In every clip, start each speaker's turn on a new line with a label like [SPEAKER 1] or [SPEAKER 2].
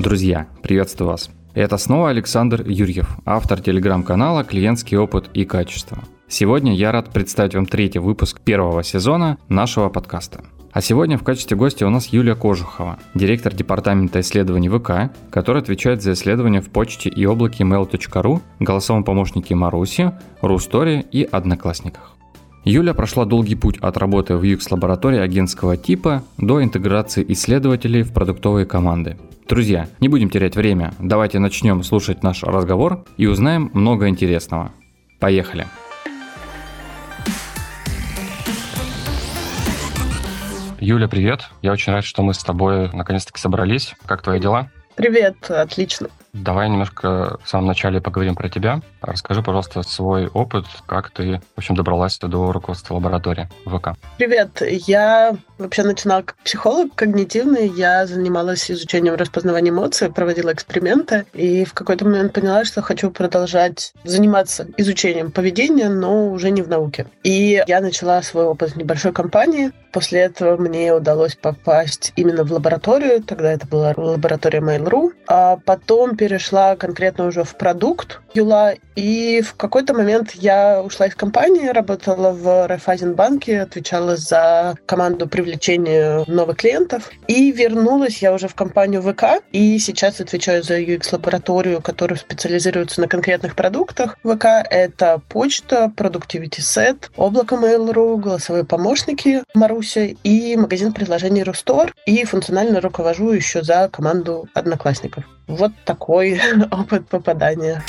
[SPEAKER 1] Друзья, приветствую вас. Это снова Александр Юрьев, автор телеграм-канала «Клиентский опыт и качество». Сегодня я рад представить вам третий выпуск первого сезона нашего подкаста. А сегодня в качестве гостя у нас Юлия Кожухова, директор департамента исследований ВК, который отвечает за исследования в почте и облаке mail.ru, голосовом помощнике Маруси, Рустори и Одноклассниках. Юля прошла долгий путь от работы в UX-лаборатории агентского типа до интеграции исследователей в продуктовые команды. Друзья, не будем терять время, давайте начнем слушать наш разговор и узнаем много интересного. Поехали! Юля, привет. Я очень рад, что мы с тобой наконец-таки собрались. Как твои дела?
[SPEAKER 2] Привет, отлично.
[SPEAKER 1] Давай немножко в самом начале поговорим про тебя. Расскажи, пожалуйста, свой опыт, как ты, в общем, добралась до руководства лаборатории ВК.
[SPEAKER 2] Привет. Я вообще начинала как психолог когнитивный. Я занималась изучением распознавания эмоций, проводила эксперименты, и в какой-то момент поняла, что хочу продолжать заниматься изучением поведения, но уже не в науке. И я начала свой опыт в небольшой компании. После этого мне удалось попасть именно в лабораторию. Тогда это была лаборатория Mail.ru. А потом перешла конкретно уже в продукт Юла, и в какой-то момент я ушла из компании, работала в Райфайзенбанке, отвечала за команду привлечения новых клиентов, и вернулась я уже в компанию ВК, и сейчас отвечаю за UX-лабораторию, которая специализируется на конкретных продуктах ВК. Это почта, Productivity Set, облако Mail.ru, голосовые помощники Маруся и магазин предложений Рустор, и функционально руковожу еще за команду одноклассников. Вот такой опыт попадания.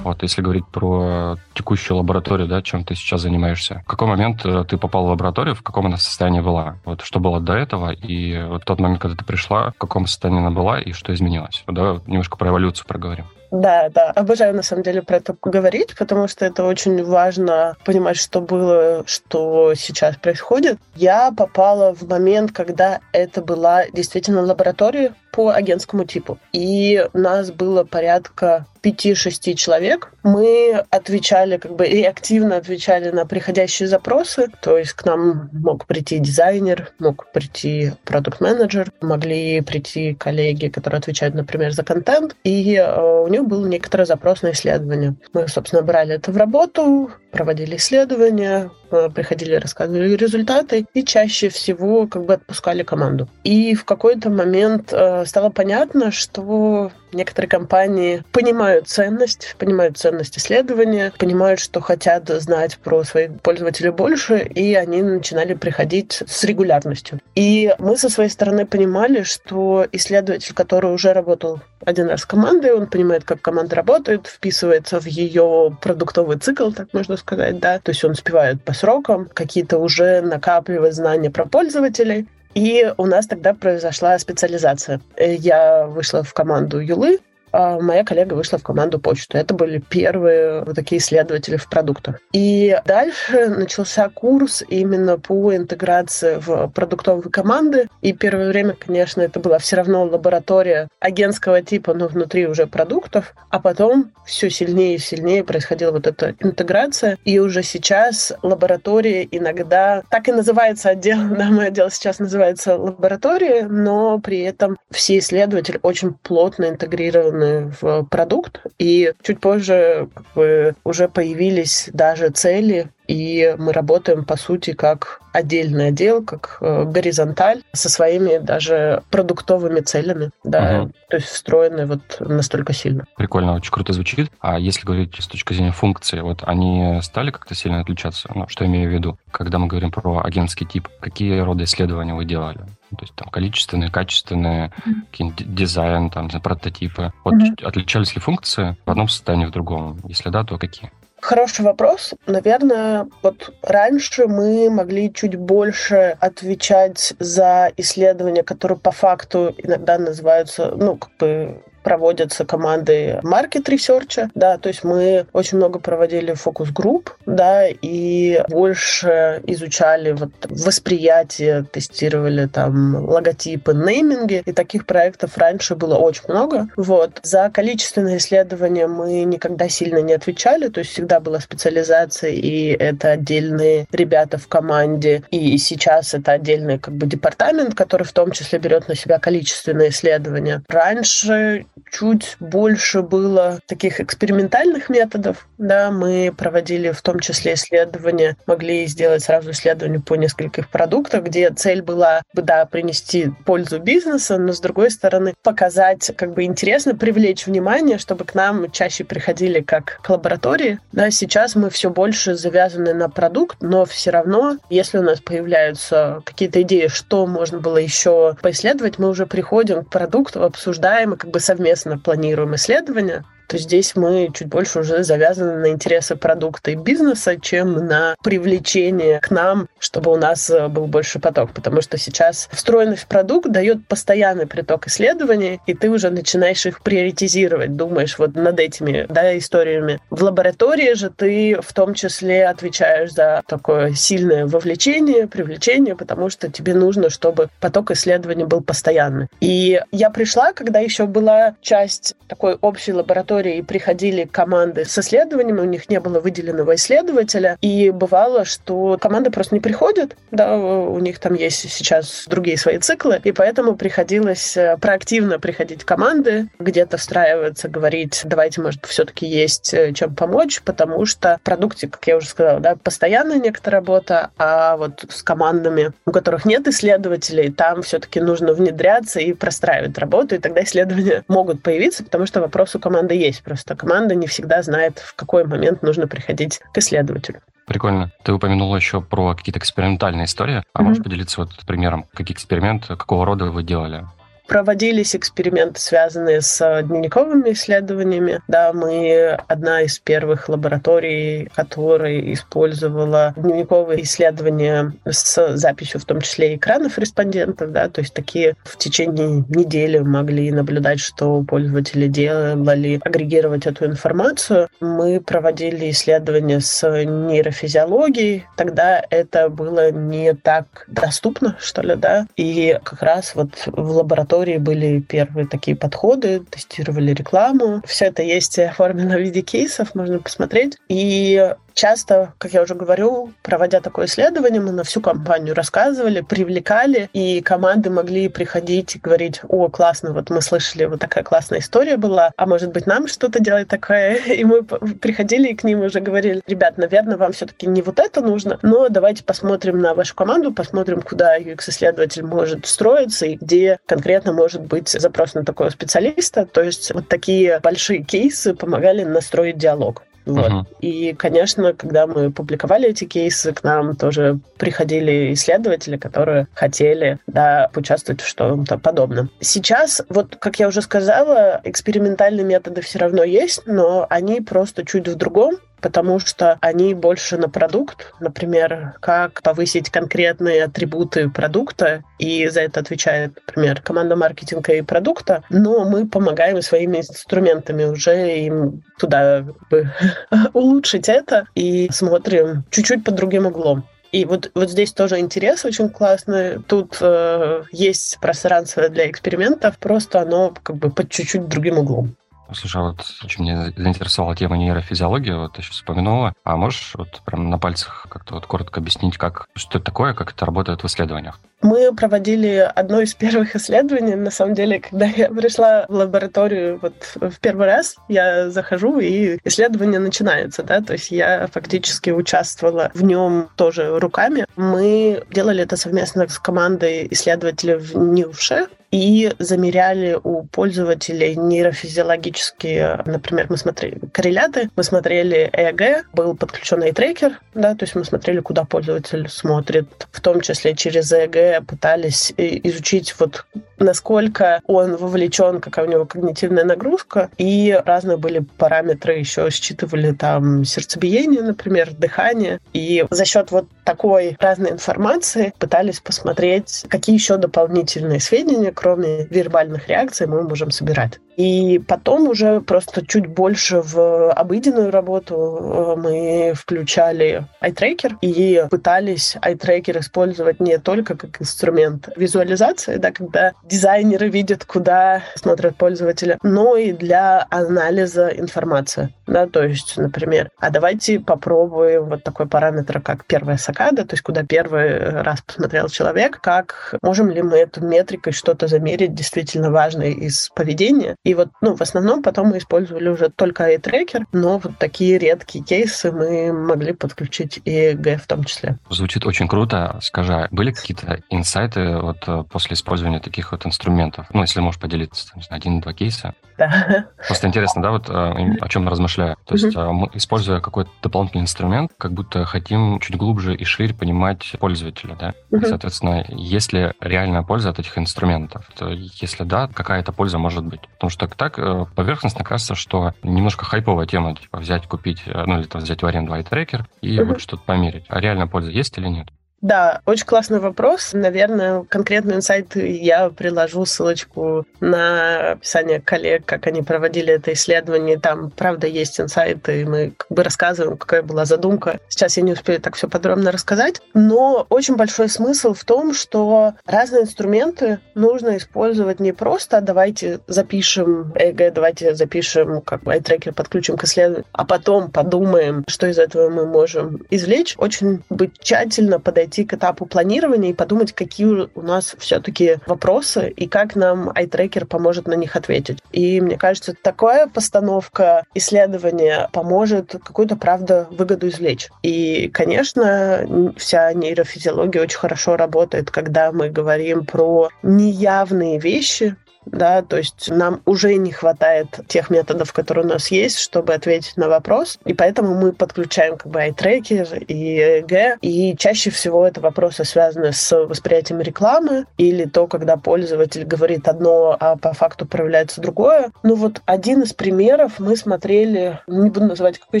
[SPEAKER 1] Вот, если говорить про текущую лабораторию, да, чем ты сейчас занимаешься, в какой момент э, ты попал в лабораторию, в каком она состоянии была? Вот что было до этого, и вот тот момент, когда ты пришла, в каком состоянии она была, и что изменилось? Давай немножко про эволюцию проговорим.
[SPEAKER 2] Да, да, обожаю на самом деле про это говорить, потому что это очень важно понимать, что было, что сейчас происходит. Я попала в момент, когда это была действительно лаборатория по агентскому типу. И нас было порядка 5-6 человек. Мы отвечали, как бы реактивно отвечали на приходящие запросы. То есть к нам мог прийти дизайнер, мог прийти продукт-менеджер, могли прийти коллеги, которые отвечают, например, за контент. И э, у них был некоторый запрос на исследование. Мы, собственно, брали это в работу, проводили исследования, приходили, рассказывали результаты и чаще всего как бы отпускали команду. И в какой-то момент э, стало понятно, что некоторые компании понимают ценность, понимают ценность исследования, понимают, что хотят знать про своих пользователей больше, и они начинали приходить с регулярностью. И мы со своей стороны понимали, что исследователь, который уже работал один раз с командой, он понимает, как команда работает, вписывается в ее продуктовый цикл, так можно сказать, да, то есть он успевает по срокам, какие-то уже накапливать знания про пользователей, и у нас тогда произошла специализация. Я вышла в команду Юлы, моя коллега вышла в команду почту. Это были первые вот такие исследователи в продуктах. И дальше начался курс именно по интеграции в продуктовые команды. И первое время, конечно, это была все равно лаборатория агентского типа, но внутри уже продуктов. А потом все сильнее и сильнее происходила вот эта интеграция. И уже сейчас лаборатория иногда так и называется отдел. Да, мой отдел сейчас называется лаборатория, но при этом все исследователи очень плотно интегрированы встроены в продукт, и чуть позже как бы, уже появились даже цели и мы работаем, по сути, как отдельный отдел, как э, горизонталь, со своими даже продуктовыми целями, да, угу. то есть встроены вот настолько сильно.
[SPEAKER 1] Прикольно, очень круто звучит. А если говорить с точки зрения функции, вот они стали как-то сильно отличаться? Ну, что имею в виду? Когда мы говорим про агентский тип, какие роды исследования вы делали? То есть там количественные, качественные, mm-hmm. дизайн, там, прототипы. Вот mm-hmm. отличались ли функции в одном состоянии, в другом? Если да, то какие?
[SPEAKER 2] Хороший вопрос. Наверное, вот раньше мы могли чуть больше отвечать за исследования, которые по факту иногда называются, ну, как бы проводятся команды market research а, да, то есть мы очень много проводили фокус-групп, да, и больше изучали вот восприятие, тестировали там логотипы, нейминги, и таких проектов раньше было очень много. Вот. За количественные исследования мы никогда сильно не отвечали, то есть всегда была специализация, и это отдельные ребята в команде, и сейчас это отдельный как бы департамент, который в том числе берет на себя количественные исследования. Раньше чуть больше было таких экспериментальных методов, да, мы проводили в том числе исследования, могли сделать сразу исследования по нескольких продуктах, где цель была бы, да, принести пользу бизнеса, но с другой стороны показать, как бы интересно, привлечь внимание, чтобы к нам чаще приходили как к лаборатории. Да, сейчас мы все больше завязаны на продукт, но все равно, если у нас появляются какие-то идеи, что можно было еще поисследовать, мы уже приходим к продукту, обсуждаем и как бы совместно планируем исследования то здесь мы чуть больше уже завязаны на интересы продукта и бизнеса, чем на привлечение к нам, чтобы у нас э, был больше поток. Потому что сейчас встроенный в продукт дает постоянный приток исследований, и ты уже начинаешь их приоритизировать, думаешь вот над этими да, историями. В лаборатории же ты в том числе отвечаешь за такое сильное вовлечение, привлечение, потому что тебе нужно, чтобы поток исследований был постоянный. И я пришла, когда еще была часть такой общей лаборатории лаборатории приходили команды с исследованиями, у них не было выделенного исследователя, и бывало, что команды просто не приходят, да, у них там есть сейчас другие свои циклы, и поэтому приходилось э, проактивно приходить в команды, где-то встраиваться, говорить, давайте, может, все-таки есть э, чем помочь, потому что в продукте, как я уже сказала, да, постоянная некоторая работа, а вот с командами, у которых нет исследователей, там все-таки нужно внедряться и простраивать работу, и тогда исследования могут появиться, потому что вопрос у команды есть есть. Просто команда не всегда знает, в какой момент нужно приходить к исследователю.
[SPEAKER 1] Прикольно. Ты упомянула еще про какие-то экспериментальные истории. А mm-hmm. можешь поделиться вот примером, какие эксперименты, какого рода вы делали?
[SPEAKER 2] Проводились эксперименты, связанные с дневниковыми исследованиями. Да, мы одна из первых лабораторий, которая использовала дневниковые исследования с записью в том числе экранов респондентов. Да, то есть такие в течение недели могли наблюдать, что пользователи делали, агрегировать эту информацию. Мы проводили исследования с нейрофизиологией. Тогда это было не так доступно, что ли, да. И как раз вот в лаборатории лаборатории были первые такие подходы, тестировали рекламу. Все это есть оформлено в виде кейсов, можно посмотреть. И Часто, как я уже говорю, проводя такое исследование, мы на всю компанию рассказывали, привлекали, и команды могли приходить и говорить, о, классно, вот мы слышали, вот такая классная история была, а может быть нам что-то делать такое? И мы приходили и к ним уже говорили, ребят, наверное, вам все-таки не вот это нужно, но давайте посмотрим на вашу команду, посмотрим, куда UX-исследователь может строиться и где конкретно может быть запрос на такого специалиста. То есть вот такие большие кейсы помогали настроить диалог. Вот. Uh-huh. И, конечно, когда мы публиковали эти кейсы, к нам тоже приходили исследователи, которые хотели да, поучаствовать в что-то подобном. Сейчас, вот, как я уже сказала, экспериментальные методы все равно есть, но они просто чуть в другом потому что они больше на продукт, например, как повысить конкретные атрибуты продукта, и за это отвечает, например, команда маркетинга и продукта, но мы помогаем своими инструментами уже им туда улучшить это и смотрим чуть-чуть под другим углом. И вот, вот здесь тоже интерес очень классный. Тут э, есть пространство для экспериментов, просто оно как бы под чуть-чуть другим углом.
[SPEAKER 1] Слушай, а вот очень меня заинтересовала тема нейрофизиологии, вот ты сейчас вспомянула. А можешь вот прям на пальцах как-то вот коротко объяснить, как, что это такое, как это работает в исследованиях?
[SPEAKER 2] Мы проводили одно из первых исследований. На самом деле, когда я пришла в лабораторию вот в первый раз, я захожу, и исследование начинается, да, то есть я фактически участвовала в нем тоже руками. Мы делали это совместно с командой исследователей в НИУШе, и замеряли у пользователей нейрофизиологические, например, мы смотрели корреляты, мы смотрели ЭЭГ, был подключен трекер, да, то есть мы смотрели, куда пользователь смотрит, в том числе через ЭЭГ пытались изучить вот насколько он вовлечен, какая у него когнитивная нагрузка, и разные были параметры еще считывали там сердцебиение, например, дыхание, и за счет вот такой разной информации пытались посмотреть, какие еще дополнительные сведения, кроме вербальных реакций, мы можем собирать. И потом уже просто чуть больше в обыденную работу э, мы включали iTracker и пытались iTracker использовать не только как инструмент визуализации, да, когда дизайнеры видят, куда смотрят пользователи, но и для анализа информации. Да, то есть, например, а давайте попробуем вот такой параметр, как первая сакада, то есть куда первый раз посмотрел человек, как можем ли мы эту метрикой что-то замерить действительно важное из поведения. И вот, ну, в основном потом мы использовали уже только iTracker, но вот такие редкие кейсы мы могли подключить и EEG в том числе.
[SPEAKER 1] Звучит очень круто. Скажи, а были какие-то инсайты вот э, после использования таких вот инструментов? Ну, если можешь поделиться, один-два кейса.
[SPEAKER 2] Да.
[SPEAKER 1] Просто интересно, да, вот э, о чем мы размышляем. То есть mm мы, используя какой-то дополнительный инструмент, как будто хотим чуть глубже и шире понимать пользователя, да? mm И, соответственно, есть ли реальная польза от этих инструментов? То, если да, какая это польза может быть? Потому что так э, поверхностно кажется, что немножко хайповая тема, типа взять, купить, ну или там взять в аренду iTracker и mm вот что-то померить. А реальная польза есть или нет?
[SPEAKER 2] Да, очень классный вопрос. Наверное, конкретный инсайт я приложу ссылочку на описание коллег, как они проводили это исследование. Там, правда, есть инсайты, и мы как бы рассказываем, какая была задумка. Сейчас я не успею так все подробно рассказать. Но очень большой смысл в том, что разные инструменты нужно использовать не просто давайте запишем ЭГ, давайте запишем, как iTracker подключим к исследованию, а потом подумаем, что из этого мы можем извлечь. Очень быть тщательно подойти подойти к этапу планирования и подумать, какие у нас все-таки вопросы и как нам iTracker поможет на них ответить. И мне кажется, такая постановка исследования поможет какую-то, правда, выгоду извлечь. И, конечно, вся нейрофизиология очень хорошо работает, когда мы говорим про неявные вещи, да, то есть нам уже не хватает тех методов, которые у нас есть, чтобы ответить на вопрос, и поэтому мы подключаем как бы iTracker и EEG, и чаще всего это вопросы связаны с восприятием рекламы или то, когда пользователь говорит одно, а по факту проявляется другое. Ну вот один из примеров. Мы смотрели, не буду называть какой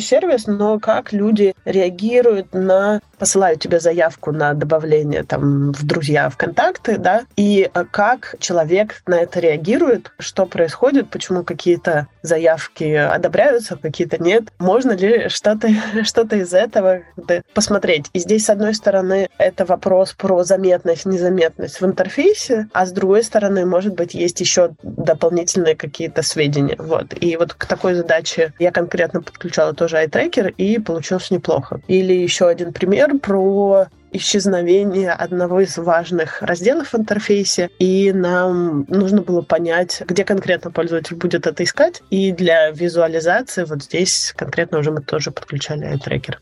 [SPEAKER 2] сервис, но как люди реагируют на посылают тебе заявку на добавление там в друзья, в контакты, да, и как человек на это реагирует реагирует, что происходит, почему какие-то заявки одобряются, какие-то нет. Можно ли что-то что из этого посмотреть? И здесь, с одной стороны, это вопрос про заметность, незаметность в интерфейсе, а с другой стороны, может быть, есть еще дополнительные какие-то сведения. Вот. И вот к такой задаче я конкретно подключала тоже iTracker, и получилось неплохо. Или еще один пример про исчезновение одного из важных разделов в интерфейсе, и нам нужно было понять, где конкретно пользователь будет это искать. И для визуализации вот здесь конкретно уже мы тоже подключали трекер.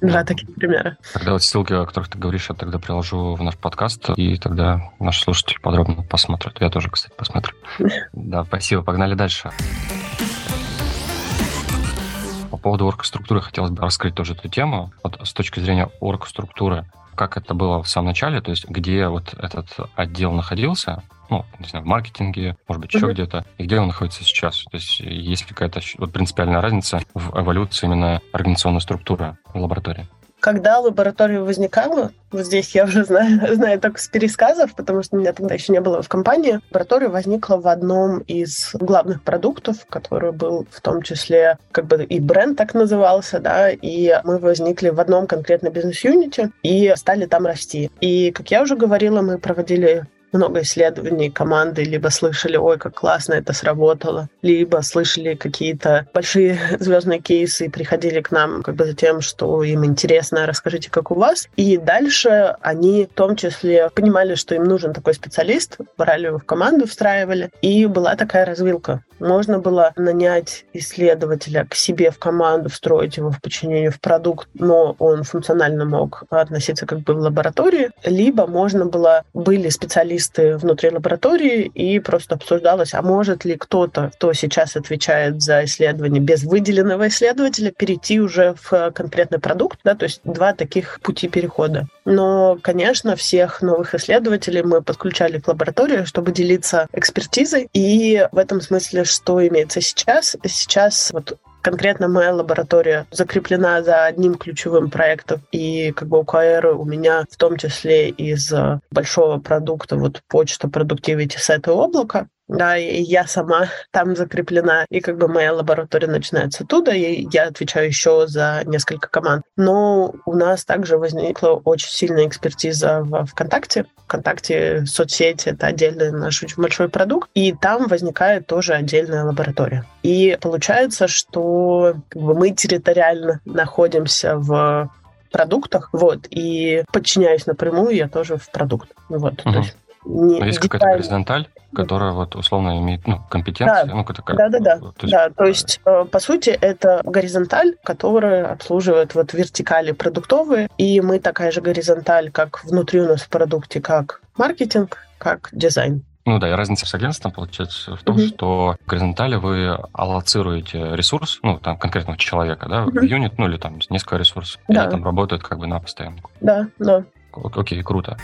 [SPEAKER 2] Два таких примера.
[SPEAKER 1] Тогда вот ссылки, о которых ты говоришь, я тогда приложу в наш подкаст, и тогда наши слушатели подробно посмотрят. Я тоже, кстати, посмотрю. Да, спасибо. Погнали дальше. По поводу оргструктуры хотелось бы раскрыть тоже эту тему. Вот с точки зрения оргструктуры, как это было в самом начале, то есть где вот этот отдел находился, ну, не знаю, в маркетинге, может быть, еще mm-hmm. где-то, и где он находится сейчас. То есть есть ли какая-то вот, принципиальная разница в эволюции именно организационной структуры лаборатории?
[SPEAKER 2] Когда лаборатория возникала, вот здесь я уже знаю, знаю только с пересказов, потому что меня тогда еще не было в компании, лаборатория возникла в одном из главных продуктов, который был в том числе как бы и бренд так назывался, да, и мы возникли в одном конкретно бизнес-юните и стали там расти. И, как я уже говорила, мы проводили много исследований команды, либо слышали, ой, как классно это сработало, либо слышали какие-то большие звездные кейсы и приходили к нам как бы за тем, что им интересно, расскажите, как у вас. И дальше они в том числе понимали, что им нужен такой специалист, брали его в команду, встраивали, и была такая развилка. Можно было нанять исследователя к себе в команду, встроить его в подчинение в продукт, но он функционально мог относиться как бы в лаборатории, либо можно было, были специалисты внутри лаборатории, и просто обсуждалось, а может ли кто-то, кто сейчас отвечает за исследование без выделенного исследователя, перейти уже в конкретный продукт, да, то есть два таких пути перехода. Но, конечно, всех новых исследователей мы подключали к лаборатории, чтобы делиться экспертизой, и в этом смысле что имеется сейчас? Сейчас вот конкретно моя лаборатория закреплена за одним ключевым проектом, и как бы УКР у меня в том числе из большого продукта, вот почта Productivity Set и облака, да, и я сама там закреплена, и как бы моя лаборатория начинается оттуда, и я отвечаю еще за несколько команд. Но у нас также возникла очень сильная экспертиза в ВКонтакте. ВКонтакте соцсети — это отдельный наш очень большой продукт, и там возникает тоже отдельная лаборатория. И получается, что как бы, мы территориально находимся в продуктах, вот, и подчиняюсь напрямую я тоже в продукт. Вот,
[SPEAKER 1] угу. то есть не, есть какая-то горизонталь, которая вот условно имеет ну, компетенции.
[SPEAKER 2] Да,
[SPEAKER 1] ну,
[SPEAKER 2] такая, да, да, да. То есть, да, то есть э, по сути это горизонталь, которая обслуживает вот вертикали продуктовые, и мы такая же горизонталь, как внутри у нас в продукте, как маркетинг, как дизайн.
[SPEAKER 1] Ну да, и разница с агентством получается в том, mm-hmm. что в горизонтали вы аллоцируете ресурс, ну, там, конкретного человека, да, mm-hmm. в юнит, ну, или там несколько ресурсов, да. и они там работают как бы на постоянку.
[SPEAKER 2] Да, да.
[SPEAKER 1] Окей, круто.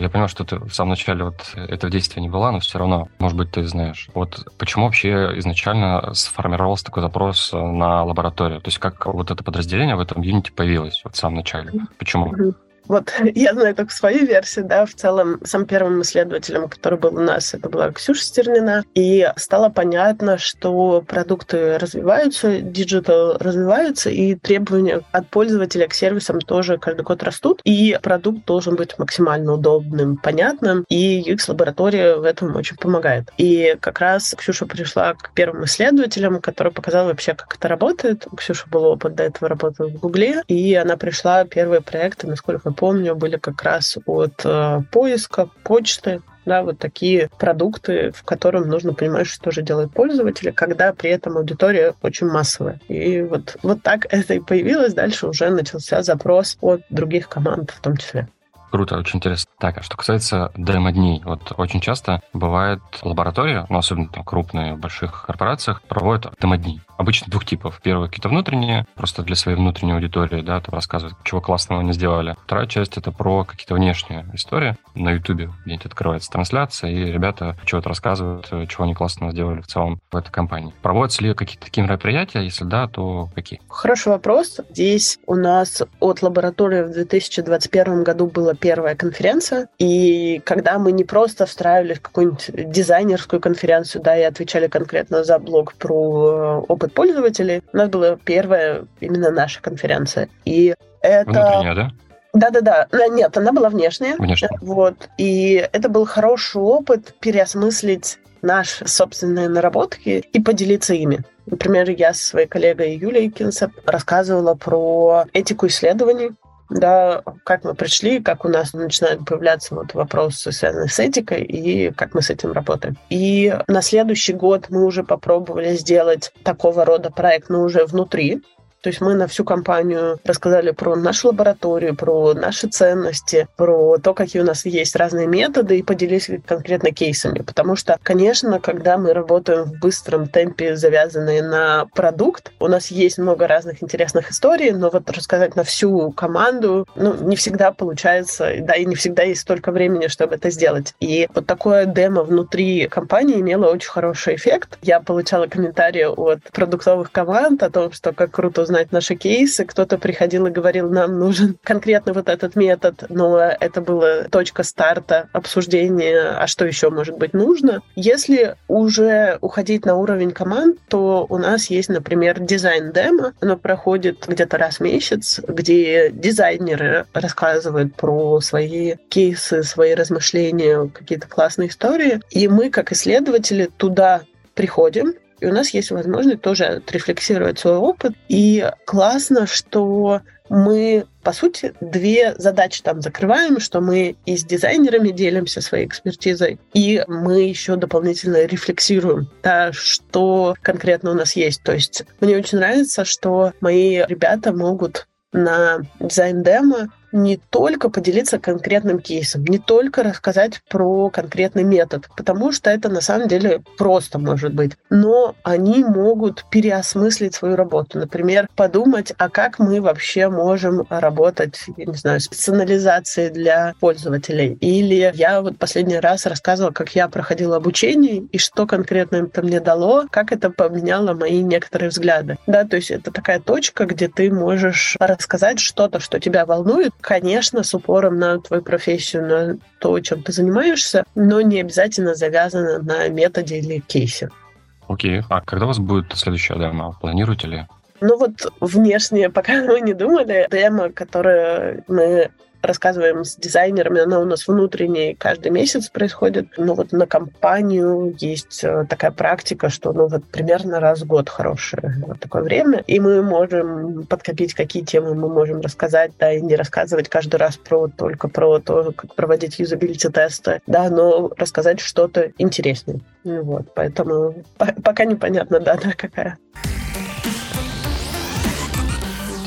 [SPEAKER 1] Я понял, что ты в самом начале вот этого действия не была, но все равно, может быть, ты знаешь. Вот почему вообще изначально сформировался такой запрос на лабораторию? То есть как вот это подразделение в этом юните появилось вот в самом начале? Почему?
[SPEAKER 2] Вот я знаю только свою версию, да, в целом самым первым исследователем, который был у нас, это была Ксюша Стернина, и стало понятно, что продукты развиваются, digital развивается, и требования от пользователя к сервисам тоже каждый год растут, и продукт должен быть максимально удобным, понятным, и UX-лаборатория в этом очень помогает. И как раз Ксюша пришла к первым исследователям, который показал вообще, как это работает. У Ксюши был опыт до этого работы в Гугле, и она пришла, первые проекты, насколько помню, были как раз от э, поиска, почты, да, вот такие продукты, в котором нужно понимать, что же делают пользователи, когда при этом аудитория очень массовая. И вот, вот так это и появилось. Дальше уже начался запрос от других команд в том числе.
[SPEAKER 1] Круто, очень интересно. Так, а что касается демо-дней, вот очень часто бывает лаборатория, ну, особенно там крупные, в больших корпорациях, проводят демо-дни. Обычно двух типов. Первое, какие-то внутренние, просто для своей внутренней аудитории, да, там рассказывают, чего классного они сделали. Вторая часть — это про какие-то внешние истории. На Ютубе где-нибудь открывается трансляция, и ребята чего-то рассказывают, чего они классного сделали в целом в этой компании. Проводятся ли какие-то такие мероприятия? Если да, то какие?
[SPEAKER 2] Хороший вопрос. Здесь у нас от лаборатории в 2021 году была первая конференция, и когда мы не просто встраивали в какую-нибудь дизайнерскую конференцию, да, и отвечали конкретно за блог про э, опыт пользователей. У нас была первая именно наша конференция. И это...
[SPEAKER 1] Внутренняя, да?
[SPEAKER 2] Да-да-да. Нет, она была внешняя.
[SPEAKER 1] Внешняя.
[SPEAKER 2] Вот. И это был хороший опыт переосмыслить наши собственные наработки и поделиться ими. Например, я со своей коллегой Юлией Кинсеп рассказывала про этику исследований, да, как мы пришли, как у нас начинают появляться вот вопросы, связанные с этикой, и как мы с этим работаем. И на следующий год мы уже попробовали сделать такого рода проект, но уже внутри то есть мы на всю компанию рассказали про нашу лабораторию, про наши ценности, про то, какие у нас есть разные методы и поделились конкретно кейсами. Потому что, конечно, когда мы работаем в быстром темпе, завязанные на продукт, у нас есть много разных интересных историй, но вот рассказать на всю команду, ну, не всегда получается, да, и не всегда есть столько времени, чтобы это сделать. И вот такое демо внутри компании имело очень хороший эффект. Я получала комментарии от продуктовых команд о том, что как круто знать наши кейсы. Кто-то приходил и говорил, нам нужен конкретно вот этот метод, но это была точка старта обсуждения, а что еще может быть нужно. Если уже уходить на уровень команд, то у нас есть, например, дизайн-демо. Оно проходит где-то раз в месяц, где дизайнеры рассказывают про свои кейсы, свои размышления, какие-то классные истории. И мы, как исследователи, туда приходим, и у нас есть возможность тоже отрефлексировать свой опыт. И классно, что мы, по сути, две задачи там закрываем, что мы и с дизайнерами делимся своей экспертизой, и мы еще дополнительно рефлексируем, да, что конкретно у нас есть. То есть мне очень нравится, что мои ребята могут на дизайн-демо не только поделиться конкретным кейсом, не только рассказать про конкретный метод, потому что это на самом деле просто может быть, но они могут переосмыслить свою работу. Например, подумать, а как мы вообще можем работать, я не знаю, с персонализацией для пользователей. Или я вот последний раз рассказывала, как я проходила обучение и что конкретно это мне дало, как это поменяло мои некоторые взгляды. Да, то есть это такая точка, где ты можешь рассказать что-то, что тебя волнует, конечно, с упором на твою профессию, на то, чем ты занимаешься, но не обязательно завязано на методе или кейсе.
[SPEAKER 1] Окей. А когда у вас будет следующая демо? Планируете ли?
[SPEAKER 2] Ну вот внешне пока мы не думали. Демо, которое мы рассказываем с дизайнерами, она у нас внутренняя, каждый месяц происходит. Ну вот на компанию есть э, такая практика, что ну вот примерно раз в год хорошее вот такое время, и мы можем подкопить, какие темы мы можем рассказать, да, и не рассказывать каждый раз про только про то, как проводить юзабилити тесты, да, но рассказать что-то интереснее. Вот, поэтому пока непонятно дата какая.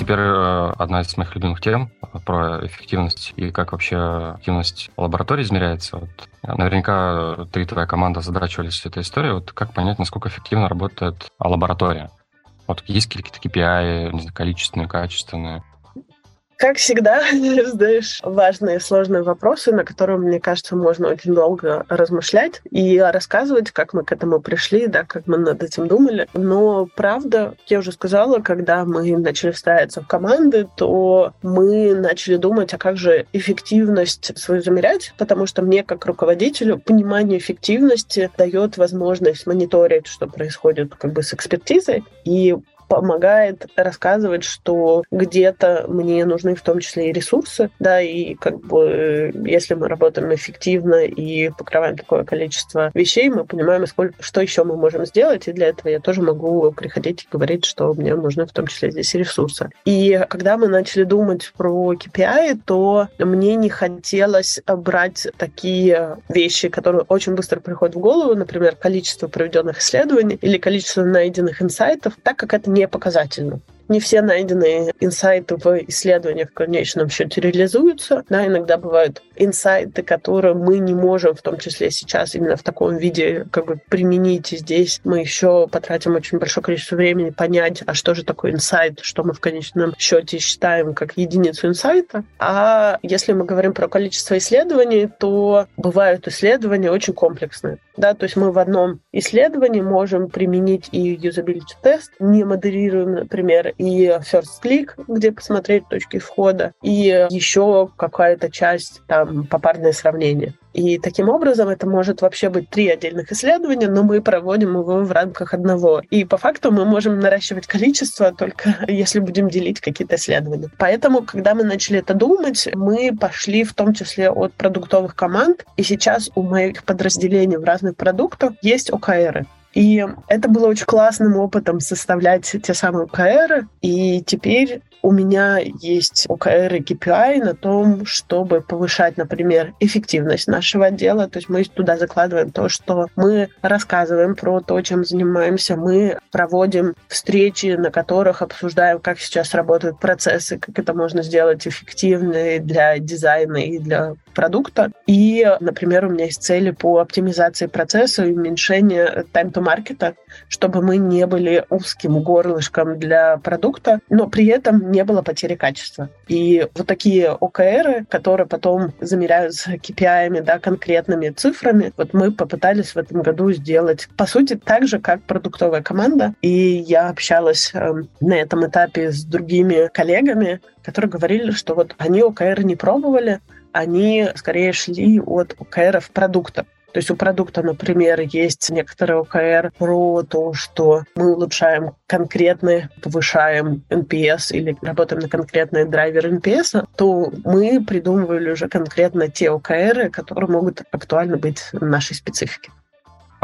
[SPEAKER 1] Теперь э, одна из моих любимых тем про эффективность и как вообще эффективность лаборатории измеряется. Вот, наверняка ты и твоя команда задрачивались этой историей. Вот как понять, насколько эффективно работает лаборатория? Вот есть какие-то KPI, не знаю, количественные, качественные?
[SPEAKER 2] Как всегда, задаешь важные сложные вопросы, на которые, мне кажется, можно очень долго размышлять и рассказывать, как мы к этому пришли, да, как мы над этим думали. Но правда, я уже сказала, когда мы начали встраиваться в команды, то мы начали думать, а как же эффективность свою замерять, потому что мне, как руководителю, понимание эффективности дает возможность мониторить, что происходит как бы с экспертизой, и помогает рассказывать, что где-то мне нужны в том числе и ресурсы, да, и как бы если мы работаем эффективно и покрываем такое количество вещей, мы понимаем, сколько, что еще мы можем сделать, и для этого я тоже могу приходить и говорить, что мне нужны в том числе здесь ресурсы. И когда мы начали думать про KPI, то мне не хотелось брать такие вещи, которые очень быстро приходят в голову, например, количество проведенных исследований или количество найденных инсайтов, так как это не показательно не все найденные инсайты в исследованиях в конечном счете реализуются. Да, иногда бывают инсайты, которые мы не можем, в том числе сейчас, именно в таком виде как бы применить. И здесь мы еще потратим очень большое количество времени понять, а что же такое инсайт, что мы в конечном счете считаем как единицу инсайта. А если мы говорим про количество исследований, то бывают исследования очень комплексные. Да, то есть мы в одном исследовании можем применить и юзабилити тест, не модерируем, например, и first click, где посмотреть точки входа, и еще какая-то часть там попарное сравнение. И таким образом это может вообще быть три отдельных исследования, но мы проводим его в рамках одного. И по факту мы можем наращивать количество только если будем делить какие-то исследования. Поэтому, когда мы начали это думать, мы пошли в том числе от продуктовых команд. И сейчас у моих подразделений в разных продуктах есть ОКРы. И это было очень классным опытом составлять те самые ОКР. И теперь у меня есть ОКР и KPI на том, чтобы повышать, например, эффективность нашего отдела. То есть мы туда закладываем то, что мы рассказываем про то, чем занимаемся. Мы проводим встречи, на которых обсуждаем, как сейчас работают процессы, как это можно сделать эффективно для дизайна и для продукта. И, например, у меня есть цели по оптимизации процесса и уменьшению time to market, чтобы мы не были узким горлышком для продукта, но при этом не было потери качества. И вот такие ОКРы, которые потом замеряются KPI, да, конкретными цифрами, вот мы попытались в этом году сделать, по сути, так же, как продуктовая команда. И я общалась э, на этом этапе с другими коллегами, которые говорили, что вот они ОКР не пробовали, они скорее шли от ОКРов продукта. То есть у продукта, например, есть некоторые ОКР про то, что мы улучшаем конкретные, повышаем NPS или работаем на конкретные драйверы NPS, то мы придумывали уже конкретно те ОКР, которые могут актуально быть в нашей специфике.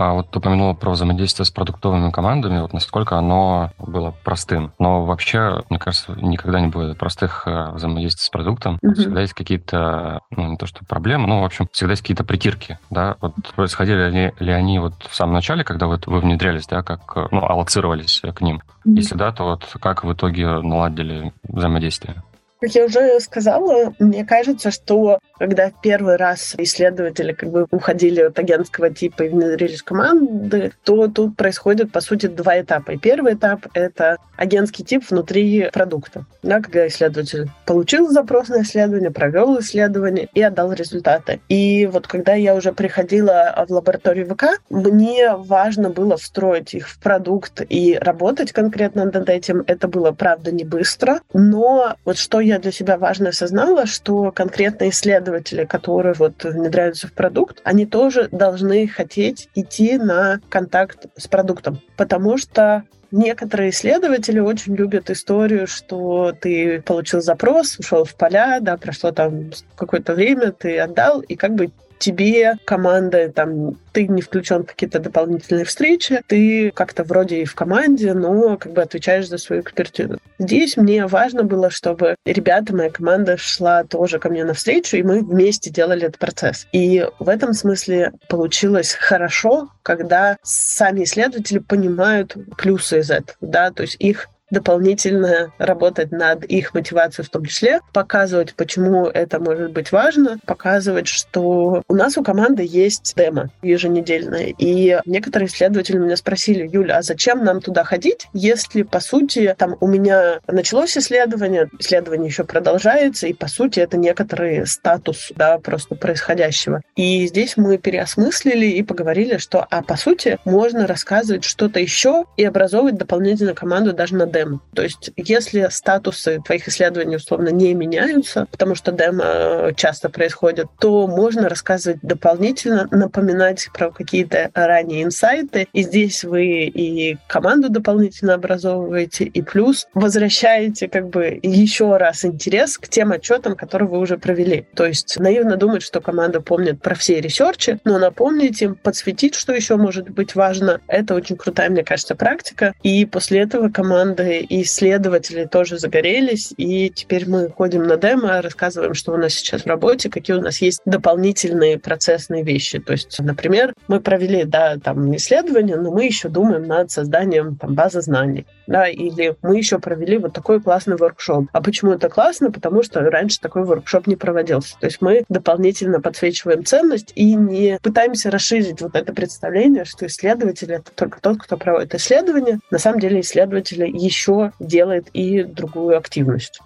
[SPEAKER 1] А вот ты упомянула про взаимодействие с продуктовыми командами, вот насколько оно было простым. Но вообще, мне кажется, никогда не будет простых э, взаимодействий с продуктом. Mm-hmm. Всегда есть какие-то, ну, не то что проблемы, но, в общем, всегда есть какие-то притирки, да. Вот происходили ли, ли они вот в самом начале, когда вот вы внедрялись, да, как, э, ну, аллоцировались к ним? Mm-hmm. Если да, то вот как в итоге наладили взаимодействие?
[SPEAKER 2] Как я уже сказала, мне кажется, что когда первый раз исследователи как бы уходили от агентского типа и внедрились в команды, то тут происходит, по сути, два этапа. И первый этап — это агентский тип внутри продукта. Да, когда исследователь получил запрос на исследование, провел исследование и отдал результаты. И вот когда я уже приходила в лабораторию ВК, мне важно было встроить их в продукт и работать конкретно над этим. Это было, правда, не быстро. Но вот что для себя важно осознала, что конкретно исследователи, которые вот внедряются в продукт, они тоже должны хотеть идти на контакт с продуктом, потому что Некоторые исследователи очень любят историю, что ты получил запрос, ушел в поля, да, прошло там какое-то время, ты отдал, и как бы тебе команда, там, ты не включен в какие-то дополнительные встречи, ты как-то вроде и в команде, но как бы отвечаешь за свою экспертизу. Здесь мне важно было, чтобы ребята, моя команда шла тоже ко мне навстречу, и мы вместе делали этот процесс. И в этом смысле получилось хорошо, когда сами исследователи понимают плюсы из этого, да, то есть их дополнительно работать над их мотивацией в том числе, показывать, почему это может быть важно, показывать, что у нас у команды есть демо еженедельное. И некоторые исследователи меня спросили, Юля, а зачем нам туда ходить, если, по сути, там у меня началось исследование, исследование еще продолжается, и, по сути, это некоторый статус, да, просто происходящего. И здесь мы переосмыслили и поговорили, что, а по сути, можно рассказывать что-то еще и образовывать дополнительно команду даже на демо демо. То есть если статусы твоих исследований условно не меняются, потому что демо э, часто происходит, то можно рассказывать дополнительно, напоминать про какие-то ранние инсайты. И здесь вы и команду дополнительно образовываете, и плюс возвращаете как бы еще раз интерес к тем отчетам, которые вы уже провели. То есть наивно думать, что команда помнит про все ресерчи, но напомнить им, подсветить, что еще может быть важно. Это очень крутая, мне кажется, практика. И после этого команда и исследователи тоже загорелись, и теперь мы ходим на демо, рассказываем, что у нас сейчас в работе, какие у нас есть дополнительные процессные вещи. То есть, например, мы провели, да, там исследование, но мы еще думаем над созданием там, базы знаний, да, или мы еще провели вот такой классный воркшоп. А почему это классно? Потому что раньше такой воркшоп не проводился. То есть мы дополнительно подсвечиваем ценность и не пытаемся расширить вот это представление, что исследователь — это только тот, кто проводит исследование. На самом деле исследователи еще еще делает и другую активность.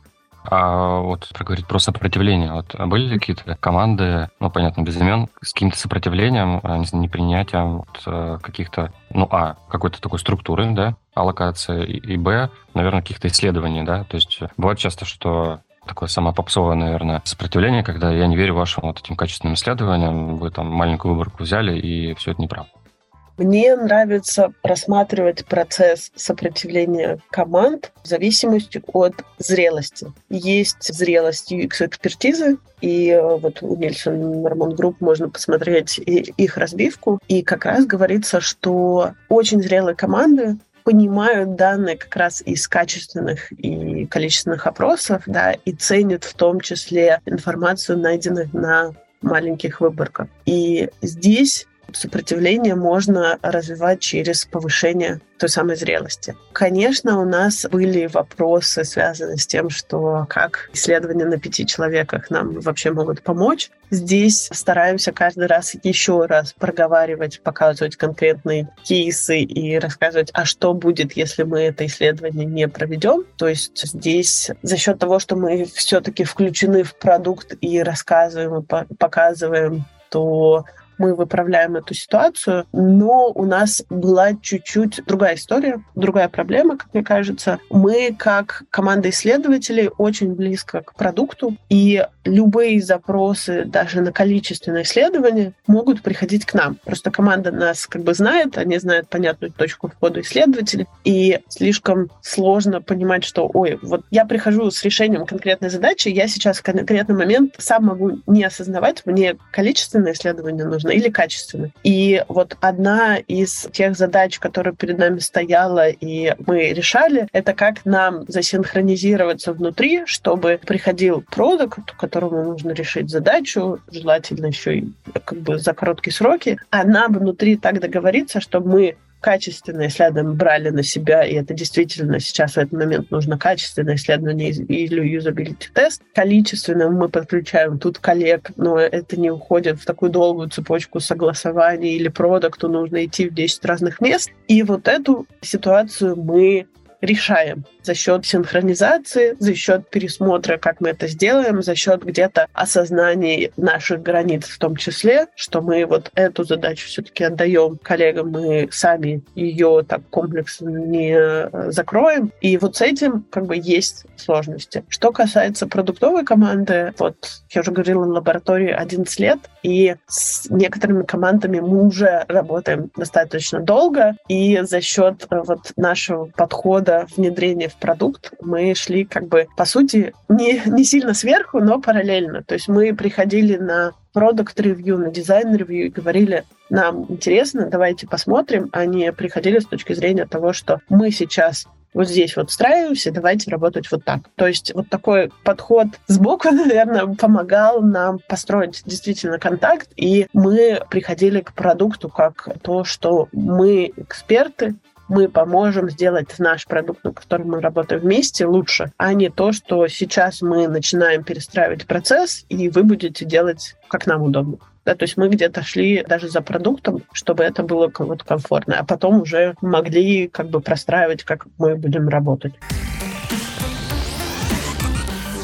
[SPEAKER 1] А вот проговорить про сопротивление. Вот были какие-то команды, ну, понятно, без имен, с каким-то сопротивлением, а, непринятием вот, э, каких-то, ну, а, какой-то такой структуры, да, аллокации, и, и б, наверное, каких-то исследований, да, то есть бывает часто, что такое самое попсовое, наверное, сопротивление, когда я не верю вашим вот этим качественным исследованиям, вы там маленькую выборку взяли, и все это неправда.
[SPEAKER 2] Мне нравится рассматривать процесс сопротивления команд в зависимости от зрелости. Есть зрелость UX-экспертизы, и э, вот у Nielsen Norman Group можно посмотреть их разбивку. И как раз говорится, что очень зрелые команды понимают данные как раз из качественных и количественных опросов, да, и ценят в том числе информацию, найденную на маленьких выборках. И здесь сопротивление можно развивать через повышение той самой зрелости. Конечно, у нас были вопросы, связанные с тем, что как исследования на пяти человеках нам вообще могут помочь. Здесь стараемся каждый раз еще раз проговаривать, показывать конкретные кейсы и рассказывать, а что будет, если мы это исследование не проведем. То есть здесь за счет того, что мы все-таки включены в продукт и рассказываем, и показываем то мы выправляем эту ситуацию, но у нас была чуть-чуть другая история, другая проблема, как мне кажется. Мы, как команда исследователей, очень близко к продукту, и любые запросы даже на количественное исследование могут приходить к нам. Просто команда нас как бы знает, они знают понятную точку входа исследователей, и слишком сложно понимать, что, ой, вот я прихожу с решением конкретной задачи, я сейчас в конкретный момент сам могу не осознавать, мне количественное исследование нужно или качественно. И вот одна из тех задач, которая перед нами стояла и мы решали, это как нам засинхронизироваться внутри, чтобы приходил продукт, которому нужно решить задачу, желательно еще и как бы за короткие сроки, а нам внутри так договориться, чтобы мы качественное исследование брали на себя, и это действительно сейчас в этот момент нужно качественное исследование или юзабилити тест. Количественно мы подключаем тут коллег, но это не уходит в такую долгую цепочку согласований или продукту нужно идти в 10 разных мест. И вот эту ситуацию мы решаем. За счет синхронизации, за счет пересмотра, как мы это сделаем, за счет где-то осознания наших границ в том числе, что мы вот эту задачу все-таки отдаем коллегам, мы сами ее так комплексно не э, закроем. И вот с этим как бы есть сложности. Что касается продуктовой команды, вот я уже говорила, на лаборатории 11 лет, и с некоторыми командами мы уже работаем достаточно долго, и за счет э, вот нашего подхода внедрения в продукт мы шли как бы, по сути, не, не сильно сверху, но параллельно. То есть мы приходили на продукт ревью на дизайн ревью и говорили, нам интересно, давайте посмотрим, они приходили с точки зрения того, что мы сейчас вот здесь вот встраиваемся, давайте работать вот так. То есть вот такой подход сбоку, наверное, помогал нам построить действительно контакт, и мы приходили к продукту как то, что мы эксперты, мы поможем сделать наш продукт, на котором мы работаем вместе, лучше, а не то, что сейчас мы начинаем перестраивать процесс, и вы будете делать, как нам удобно. Да, то есть мы где-то шли даже за продуктом, чтобы это было вот комфортно, а потом уже могли как бы простраивать, как мы будем работать.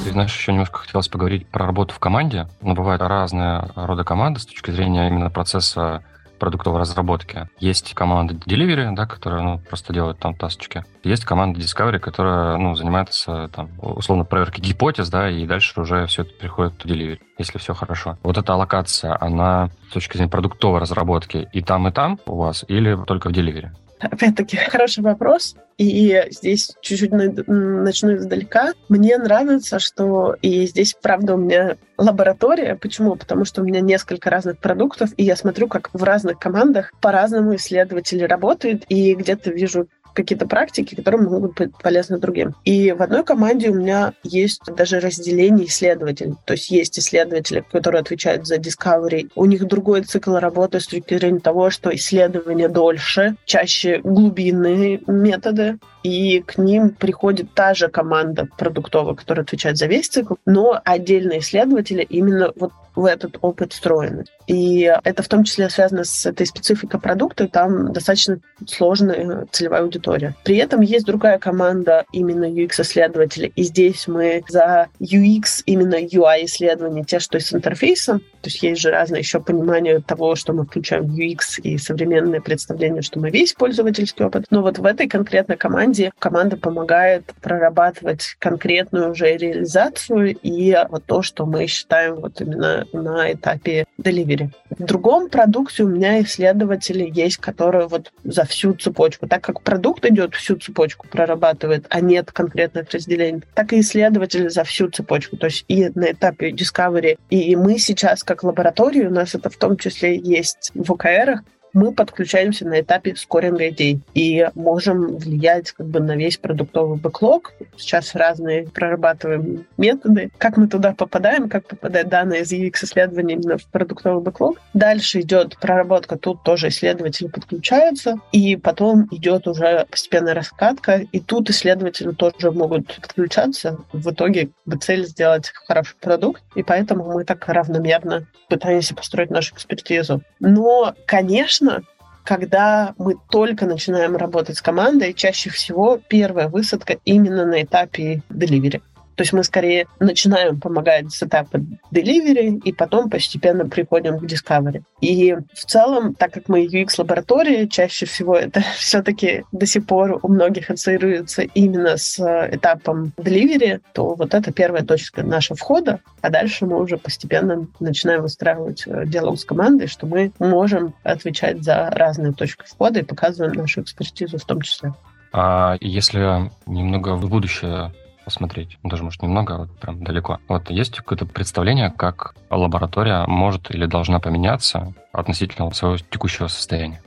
[SPEAKER 1] И, знаешь, еще немножко хотелось поговорить про работу в команде. Но бывают разные рода команды с точки зрения именно процесса продуктовой разработки. Есть команда Delivery, да, которая ну, просто делает там тасочки. Есть команда Discovery, которая ну, занимается там, условно проверкой гипотез, да, и дальше уже все это приходит в Delivery, если все хорошо. Вот эта аллокация, она с точки зрения продуктовой разработки и там, и там у вас, или только в Delivery?
[SPEAKER 2] Опять-таки, хороший вопрос. И здесь чуть-чуть начну издалека. Мне нравится, что и здесь, правда, у меня лаборатория. Почему? Потому что у меня несколько разных продуктов, и я смотрю, как в разных командах по-разному исследователи работают, и где-то вижу какие-то практики, которые могут быть полезны другим. И в одной команде у меня есть даже разделение исследователей. То есть есть исследователи, которые отвечают за discovery. У них другой цикл работы с точки зрения того, что исследования дольше, чаще глубинные методы, и к ним приходит та же команда продуктовая, которая отвечает за весь цикл, но отдельные исследователи именно вот в этот опыт встроены. И это в том числе связано с этой спецификой продукта, и там достаточно сложная целевая аудитория. При этом есть другая команда именно UX-исследователей, и здесь мы за UX, именно UI-исследования, те, что с интерфейсом, то есть есть же разное еще понимание того, что мы включаем в UX и современное представление, что мы весь пользовательский опыт. Но вот в этой конкретной команде команда помогает прорабатывать конкретную уже реализацию и вот то, что мы считаем вот именно на этапе delivery. В другом продукте у меня исследователи есть, которые вот за всю цепочку. Так как продукт идет всю цепочку, прорабатывает, а нет конкретных разделений, так и исследователи за всю цепочку. То есть и на этапе discovery, и мы сейчас как лаборатория, у нас это в том числе есть в ОКРах, мы подключаемся на этапе скоринга идей и можем влиять как бы на весь продуктовый бэклог. Сейчас разные прорабатываем методы, как мы туда попадаем, как попадают данные из UX-исследований именно в продуктовый бэклог. Дальше идет проработка, тут тоже исследователи подключаются, и потом идет уже постепенная раскатка, и тут исследователи тоже могут подключаться. В итоге цель сделать хороший продукт, и поэтому мы так равномерно пытаемся построить нашу экспертизу. Но, конечно, конечно, когда мы только начинаем работать с командой, чаще всего первая высадка именно на этапе delivery. То есть мы скорее начинаем помогать с этапа delivery и потом постепенно приходим к discovery. И в целом, так как мы UX-лаборатория, чаще всего это все-таки до сих пор у многих ассоциируется именно с этапом delivery, то вот это первая точка нашего входа, а дальше мы уже постепенно начинаем выстраивать э, диалог с командой, что мы можем отвечать за разные точки входа и показываем нашу экспертизу в том числе.
[SPEAKER 1] А если немного в будущее посмотреть, ну, даже, может, немного, а вот прям далеко. Вот есть какое-то представление, как лаборатория может или должна поменяться относительно своего текущего состояния?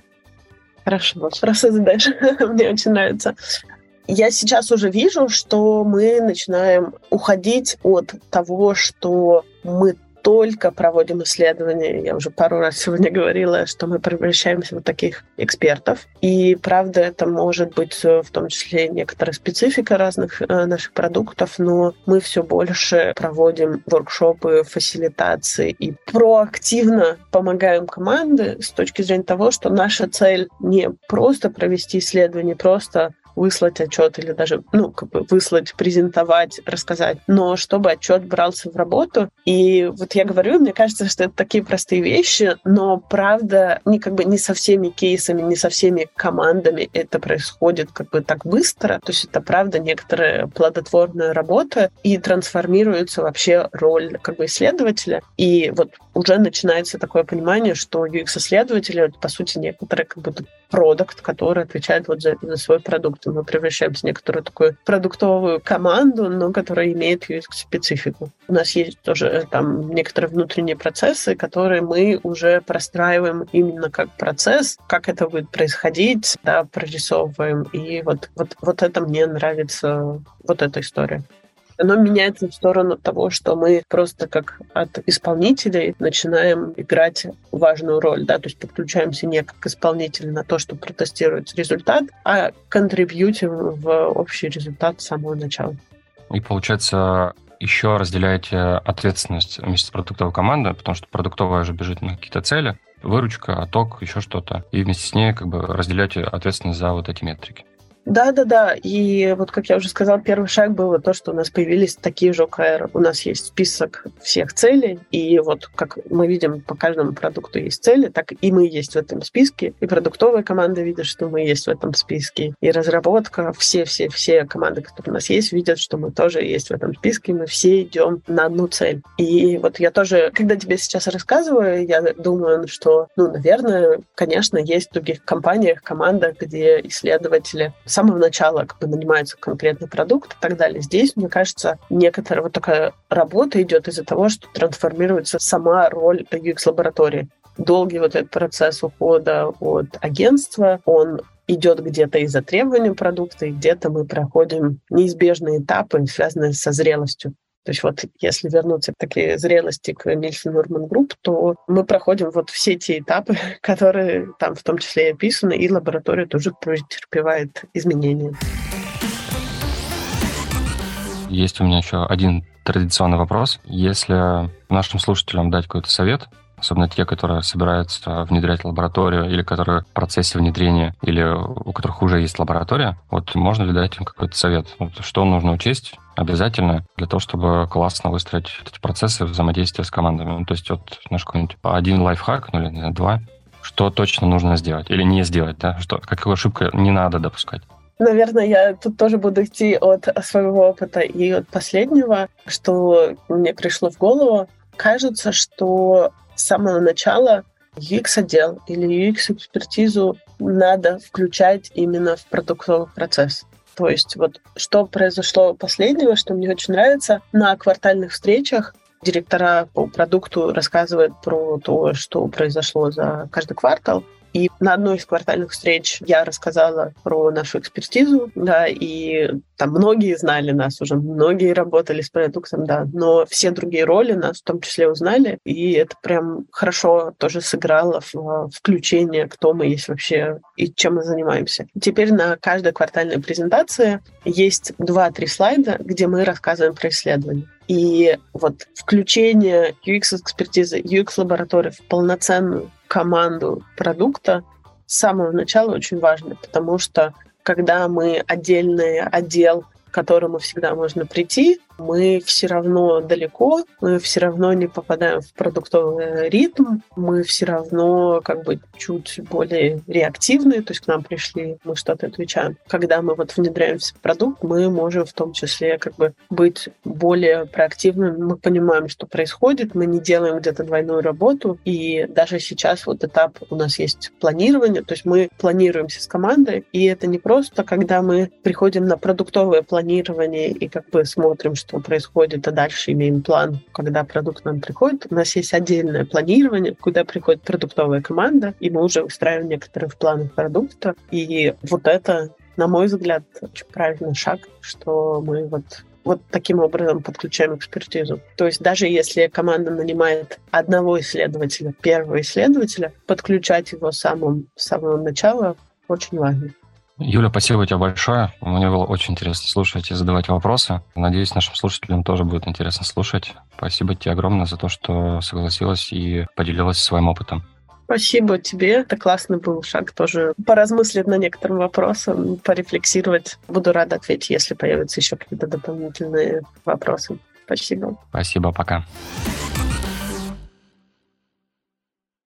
[SPEAKER 2] Хорошо, вопросы задаешь. Мне очень нравится. Я сейчас уже вижу, что мы начинаем уходить от того, что мы только проводим исследования. Я уже пару раз сегодня говорила, что мы превращаемся в таких экспертов. И правда, это может быть э, в том числе некоторая специфика разных э, наших продуктов, но мы все больше проводим воркшопы, фасилитации и проактивно помогаем команде с точки зрения того, что наша цель не просто провести исследование, просто выслать отчет или даже, ну, как бы выслать, презентовать, рассказать, но чтобы отчет брался в работу. И вот я говорю, мне кажется, что это такие простые вещи, но правда, не как бы не со всеми кейсами, не со всеми командами это происходит как бы так быстро. То есть это правда некоторая плодотворная работа и трансформируется вообще роль как бы исследователя. И вот уже начинается такое понимание, что UX-исследователи, по сути, некоторые как будто продукт, который отвечает вот за, за свой продукт. Мы превращаемся в некоторую такую продуктовую команду, но которая имеет специфику. У нас есть тоже э, там некоторые внутренние процессы, которые мы уже простраиваем именно как процесс, как это будет происходить, да, прорисовываем. И вот, вот, вот это мне нравится, вот эта история оно меняется в сторону того, что мы просто как от исполнителей начинаем играть важную роль, да, то есть подключаемся не как исполнитель на то, чтобы протестировать результат, а контрибьютим в общий результат с самого начала.
[SPEAKER 1] И получается, еще разделяете ответственность вместе с продуктовой командой, потому что продуктовая же бежит на какие-то цели, выручка, отток, еще что-то. И вместе с ней как бы разделяете ответственность за вот эти метрики.
[SPEAKER 2] Да, да, да. И вот, как я уже сказал, первый шаг был то, что у нас появились такие же OKR. У нас есть список всех целей, и вот как мы видим, по каждому продукту есть цели, так и мы есть в этом списке, и продуктовая команда видит, что мы есть в этом списке, и разработка, все-все-все команды, которые у нас есть, видят, что мы тоже есть в этом списке, и мы все идем на одну цель. И вот я тоже, когда тебе сейчас рассказываю, я думаю, что, ну, наверное, конечно, есть в других компаниях, командах, где исследователи с самого начала как бы нанимается конкретный продукт и так далее. Здесь, мне кажется, некоторая вот такая работа идет из-за того, что трансформируется сама роль UX-лаборатории. Долгий вот этот процесс ухода от агентства, он идет где-то из-за требований продукта, и где-то мы проходим неизбежные этапы, связанные со зрелостью. То есть вот если вернуться к такой зрелости к Nielsen Norman Group, то мы проходим вот все те этапы, которые там в том числе и описаны, и лаборатория тоже претерпевает изменения.
[SPEAKER 1] Есть у меня еще один традиционный вопрос. Если нашим слушателям дать какой-то совет, особенно те, которые собираются внедрять лабораторию или которые в процессе внедрения, или у которых уже есть лаборатория, вот можно ли дать им какой-то совет? Вот что нужно учесть обязательно для того, чтобы классно выстроить эти процессы взаимодействия с командами. Ну, то есть вот наш какой-нибудь один лайфхак, ну или знаю, два, что точно нужно сделать или не сделать, да, что, какую ошибку не надо допускать.
[SPEAKER 2] Наверное, я тут тоже буду идти от своего опыта и от последнего, что мне пришло в голову. Кажется, что с самого начала UX-отдел или UX-экспертизу надо включать именно в продуктовый процесс. То есть вот что произошло последнего, что мне очень нравится, на квартальных встречах директора по продукту рассказывают про то, что произошло за каждый квартал, и на одной из квартальных встреч я рассказала про нашу экспертизу, да, и там многие знали нас уже, многие работали с продуктом, да, но все другие роли нас в том числе узнали, и это прям хорошо тоже сыграло в включение, кто мы есть вообще и чем мы занимаемся. Теперь на каждой квартальной презентации есть два-три слайда, где мы рассказываем про исследования. И вот включение UX-экспертизы, UX-лаборатории в полноценную команду продукта с самого начала очень важно, потому что когда мы отдельный отдел, к которому всегда можно прийти, мы все равно далеко, мы все равно не попадаем в продуктовый ритм, мы все равно как бы чуть более реактивные, то есть к нам пришли, мы что-то отвечаем. Когда мы вот внедряемся в продукт, мы можем в том числе как бы быть более проактивными, мы понимаем, что происходит, мы не делаем где-то двойную работу, и даже сейчас вот этап у нас есть планирование, то есть мы планируемся с командой, и это не просто, когда мы приходим на продуктовое планирование и как бы смотрим, что происходит, а дальше имеем план, когда продукт нам приходит. У нас есть отдельное планирование, куда приходит продуктовая команда, и мы уже выстраиваем некоторые в планы продукта. И вот это, на мой взгляд, очень правильный шаг, что мы вот вот таким образом подключаем экспертизу. То есть даже если команда нанимает одного исследователя, первого исследователя, подключать его с самого, с самого начала очень важно.
[SPEAKER 1] Юля, спасибо тебе большое. Мне было очень интересно слушать и задавать вопросы. Надеюсь, нашим слушателям тоже будет интересно слушать. Спасибо тебе огромное за то, что согласилась и поделилась своим опытом.
[SPEAKER 2] Спасибо тебе. Это классный был шаг тоже поразмыслить на некоторым вопросам, порефлексировать. Буду рада ответить, если появятся еще какие-то дополнительные вопросы. Спасибо.
[SPEAKER 1] Спасибо, пока.